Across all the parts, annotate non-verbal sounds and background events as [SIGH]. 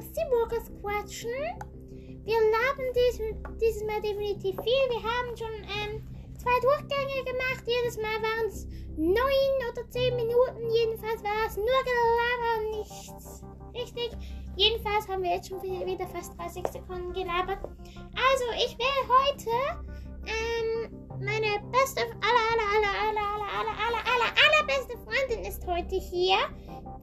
über Seawalkers quatschen. Wir laden dies, dieses Mal definitiv viel. Wir haben schon ähm, zwei Durchgänge gemacht. Jedes Mal waren es neun oder zehn Minuten. Jedenfalls war es nur Gelaber und nichts. Richtig. Jedenfalls haben wir jetzt schon wieder fast 30 Sekunden gelabert. Also, ich will heute ähm, meine beste, aller, aller, aller, aller, aller, aller, aller, aller, allerbeste Freundin ist heute hier.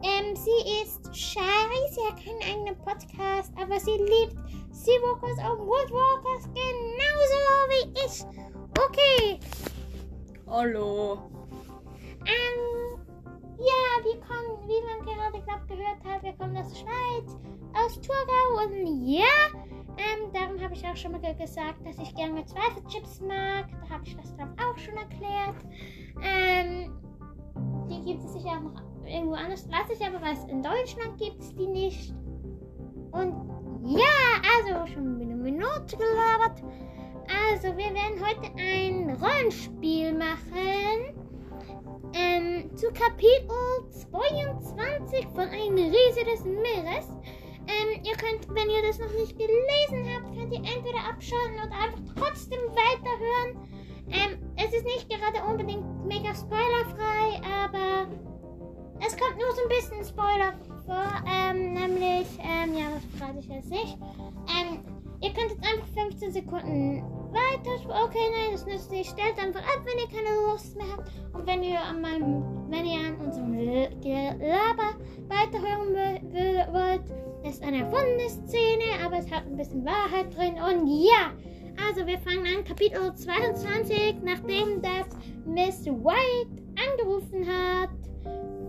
Ähm, sie ist Shari, sie hat keinen eigenen Podcast, aber sie liebt Seawalkers und Woodwalkers genauso wie ich. Okay. Hallo. Ähm, ja, wir kommen, wie man gerade glaub, gehört hat, wir kommen aus der Schweiz, aus Thurgau und ja, ähm, darum habe ich auch schon mal gesagt, dass ich gerne Zweifelchips mag. Da habe ich das glaube auch schon erklärt. Ähm, die gibt es sicher auch noch irgendwo anders. Was ich aber weiß, in Deutschland gibt es die nicht. Und ja, also schon eine Minute gelabert. Also, wir werden heute ein Rollenspiel machen. Ähm, zu Kapitel 22 von Ein Riese des Meeres. Ähm, ihr könnt, wenn ihr das noch nicht gelesen habt, könnt ihr entweder abschalten oder einfach trotzdem weiterhören. Ähm, es ist nicht gerade unbedingt mega spoilerfrei, aber es kommt nur so ein bisschen Spoiler vor. Ähm, nämlich, ähm, ja, das verrate ich jetzt nicht. Ähm, ihr könnt jetzt einfach 15 Sekunden weiter. Okay, nein, das nützt nicht. Stellt einfach ab, wenn ihr keine Lust mehr habt. Und wenn ihr an meinem, wenn ihr an unserem Gelaber weiterhören wollt, ist eine erfundene Szene, aber es hat ein bisschen Wahrheit drin. Und ja, also wir fangen an, Kapitel 22, nachdem das Miss White angerufen hat.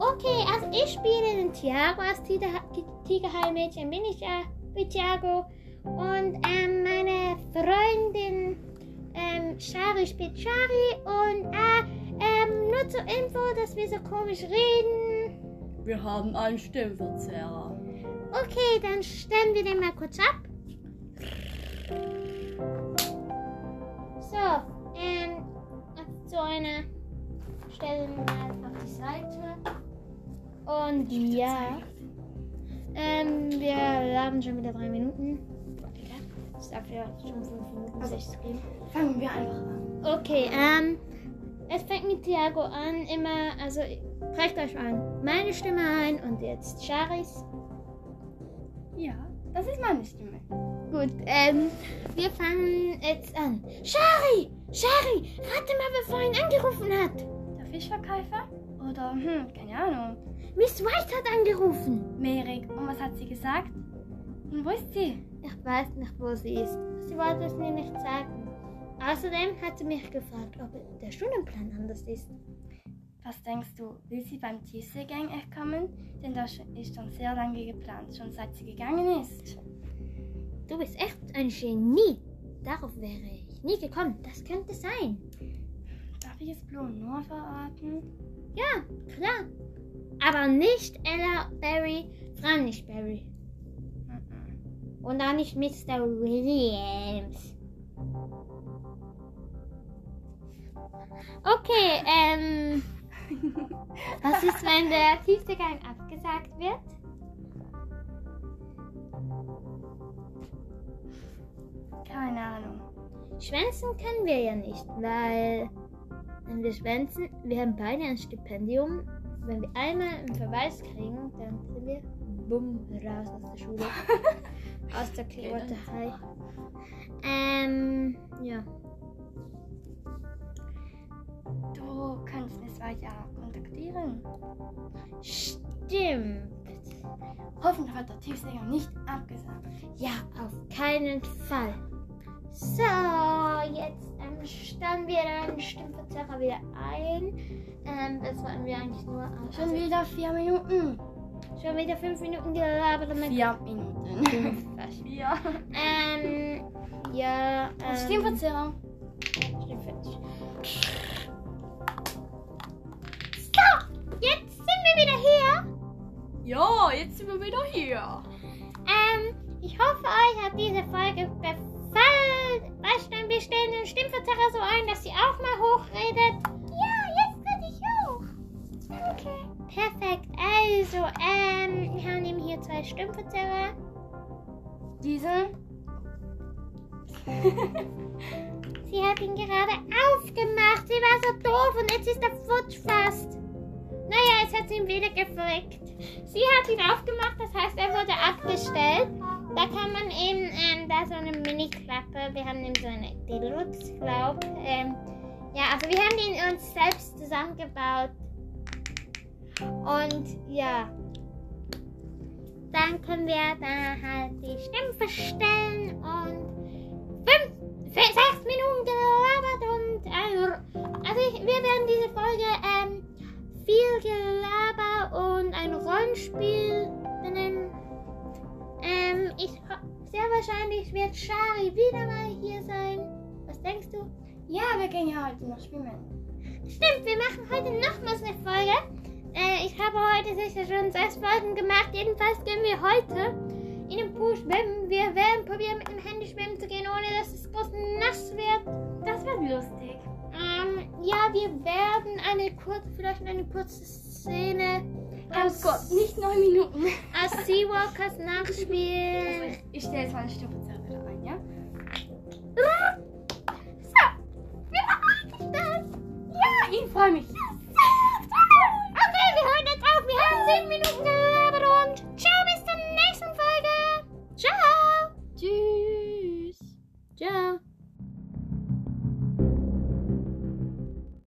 Okay, also ich spiele den Tiago als Tigerheilmädchen, bin ich ja wie Tiago. Und ähm, meine Freundin ähm, Shari spielt Shari. Und äh, ähm, nur zur Info, dass wir so komisch reden. Wir haben einen Stimmverzerrer. Okay, dann stellen wir den mal kurz ab. So, ähm, so eine stellen wir mal auf die Seite. Und ja, ähm, wir laden schon wieder drei Minuten. Das darf ja schon fünf Minuten Also, 60 gehen. Fangen wir einfach an. Okay, ähm, es fängt mit Thiago an, immer, also prägt euch an meine Stimme ein und jetzt Charis. Ja, das ist meine Stimme. Gut, ähm, wir fangen jetzt an. Shari! Shari! Rate mal, wer vorhin angerufen hat. Fischverkäufer? Oder, hm, keine Ahnung. Miss White hat angerufen. Merik, und was hat sie gesagt? Und wo ist sie? Ich weiß nicht, wo sie ist. Sie wollte es mir nicht sagen. Außerdem hat sie mich gefragt, ob der Stundenplan anders ist. Was denkst du, will sie beim Tiefseegang echt kommen? Denn das ist schon sehr lange geplant, schon seit sie gegangen ist. Du bist echt ein Genie. Darauf wäre ich nie gekommen. Das könnte sein. Darf ich es Blue nur verraten? Ja, klar. Aber nicht Ella Barry, Frau nicht Barry. Und auch nicht Mr. Williams. Okay, ähm. [LAUGHS] Was ist, wenn der tiefste Gang abgesagt wird? Keine Ahnung. Schwänzen können wir ja nicht, weil wenn wir schwänzen, wir haben beide ein Stipendium. Wenn wir einmal einen Verweis kriegen, dann sind wir bumm raus aus der Schule. [LAUGHS] aus der Kleotterei. Ähm, ja. Du kannst Miss White ja kontaktieren. Stimmt. Hoffentlich wird der Tiefseegang nicht abgesagt. Ja, auf keinen Fall. So, jetzt stellen wir den Stimmverzerrer wieder ein. Ähm, das wollten wir eigentlich nur aus. Schon wieder vier Minuten. schon wieder fünf Minuten gelabert. dann- Vier Minuten. [LAUGHS] Fast. Ja. Ähm, ja. Ähm. Stimmverzerrer. So, jetzt sind wir wieder hier. Ja, jetzt sind wir wieder hier. Ähm, ich hoffe, euch hat diese Folge gefallen. Weißt wir stellen den Stimmverzerrer so ein, dass sie auch mal hochredet. Ja, jetzt rede ich hoch. Okay. Perfekt. Also, ähm, wir haben eben hier zwei Stimmverzerrer. diesen. [LAUGHS] Sie hat ihn gerade aufgemacht. Sie war so doof und jetzt ist er futsch fast. Naja, jetzt hat sie ihn wieder geflickt. Sie hat ihn aufgemacht, das heißt, er wurde abgestellt. Da kann man eben, ähm, da so eine Mini-Klappe. Wir haben eben so eine Deluxe, glaub. Ähm, ja, also wir haben den uns selbst zusammengebaut. Und ja. Dann können wir da halt die Stimmen verstellen und wahrscheinlich wird Shari wieder mal hier sein. Was denkst du? Ja, wir gehen ja heute noch schwimmen. Stimmt, wir machen heute nochmals eine Folge. Äh, ich habe heute sicher schon sechs Folgen gemacht. Jedenfalls gehen wir heute schwimmen. Wir werden probieren, mit dem Handy schwimmen zu gehen, ohne dass es groß nass wird. Das wird lustig. Ähm, ja, wir werden eine kurze, vielleicht eine kurze Szene Oh aus, Gott, nicht neun Minuten. aus Seawalkers Also nachspielen. ich, ich stelle jetzt meine Stimmverzerrer wieder ein, ja? So, wir machen das. Ja, ich freue mich.